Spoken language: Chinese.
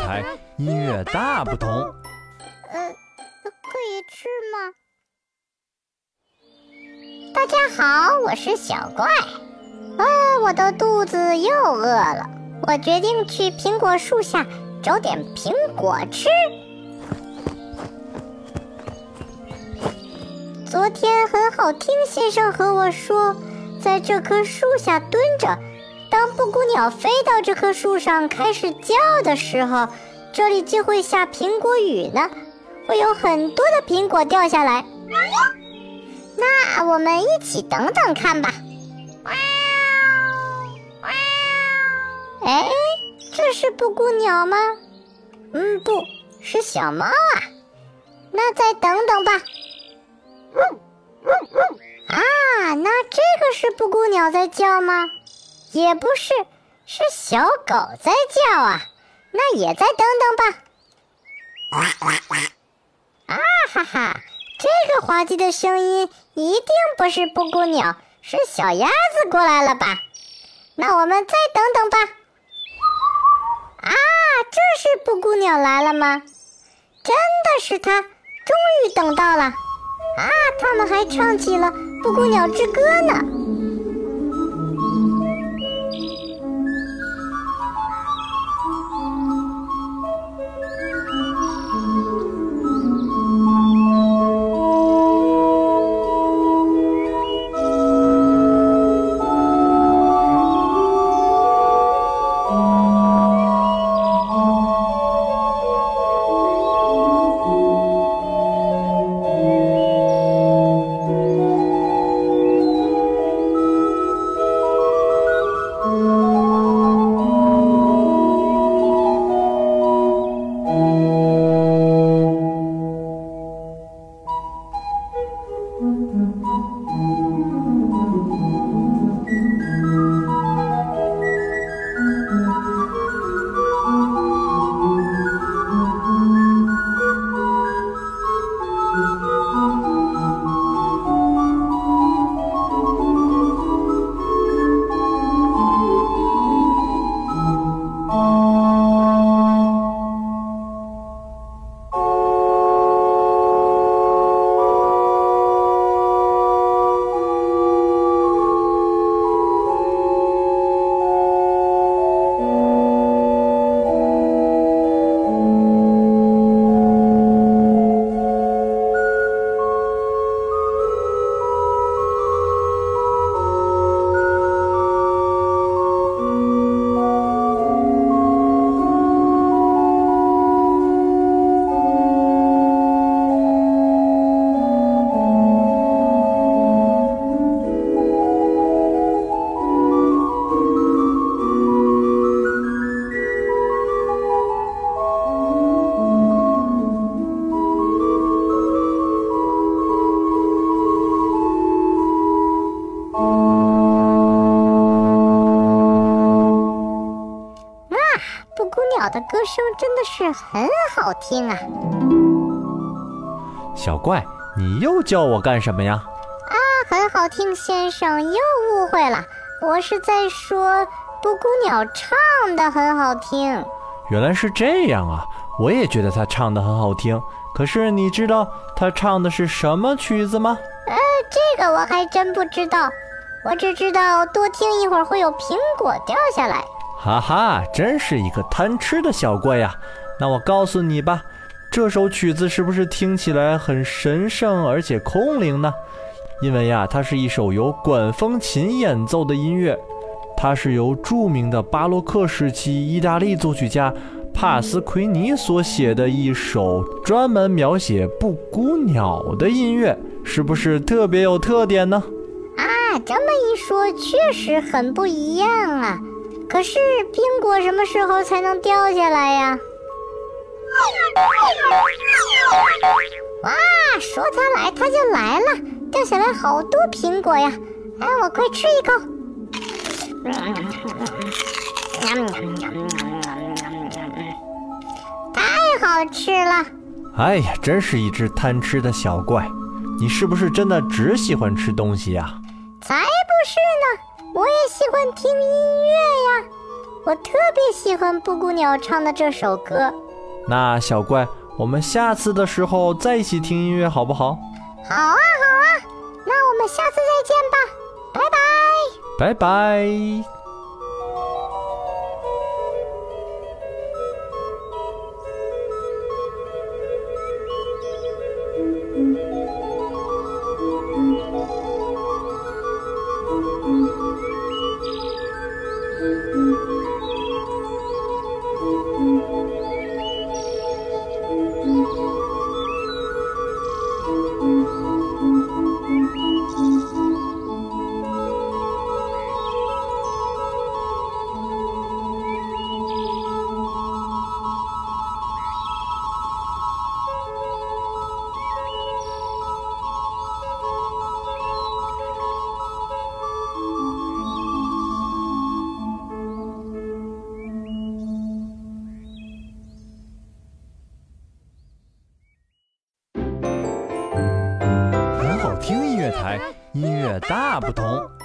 台，音乐大不同。呃，可以吃吗？大家好，我是小怪。啊，我的肚子又饿了，我决定去苹果树下找点苹果吃。昨天很好听先生和我说，在这棵树下蹲着，布谷鸟飞到这棵树上开始叫的时候，这里就会下苹果雨呢，会有很多的苹果掉下来。那我们一起等等看吧。哇哦哎，这是布谷鸟吗？嗯，不是小猫啊。那再等等吧。啊，那这个是布谷鸟在叫吗？也不是，是小狗在叫啊。那也再等等吧。啊哈哈，这个滑稽的声音一定不是布谷鸟，是小鸭子过来了吧？那我们再等等吧。啊，这是布谷鸟来了吗？真的是它，终于等到了。啊，他们还唱起了《布谷鸟之歌》呢。的歌声真的是很好听啊！小怪，你又叫我干什么呀？啊，很好听，先生又误会了，我是在说布谷鸟唱的很好听。原来是这样啊！我也觉得他唱的很好听。可是你知道他唱的是什么曲子吗？呃，这个我还真不知道，我只知道多听一会儿会有苹果掉下来。哈哈，真是一个贪吃的小怪呀！那我告诉你吧，这首曲子是不是听起来很神圣而且空灵呢？因为呀，它是一首由管风琴演奏的音乐，它是由著名的巴洛克时期意大利作曲家帕斯奎尼所写的一首专门描写布谷鸟的音乐，是不是特别有特点呢？啊，这么一说，确实很不一样啊！可是苹果什么时候才能掉下来呀？哇，说它来它就来了，掉下来好多苹果呀！哎，我快吃一口。太好吃了！哎呀，真是一只贪吃的小怪！你是不是真的只喜欢吃东西呀？才不是呢！我也喜欢听音乐呀！我特别喜欢布谷鸟唱的这首歌。那小怪，我们下次的时候再一起听音乐好不好？好啊，好啊，那我们下次再见吧，拜拜拜。拜。音乐台，音乐大不同。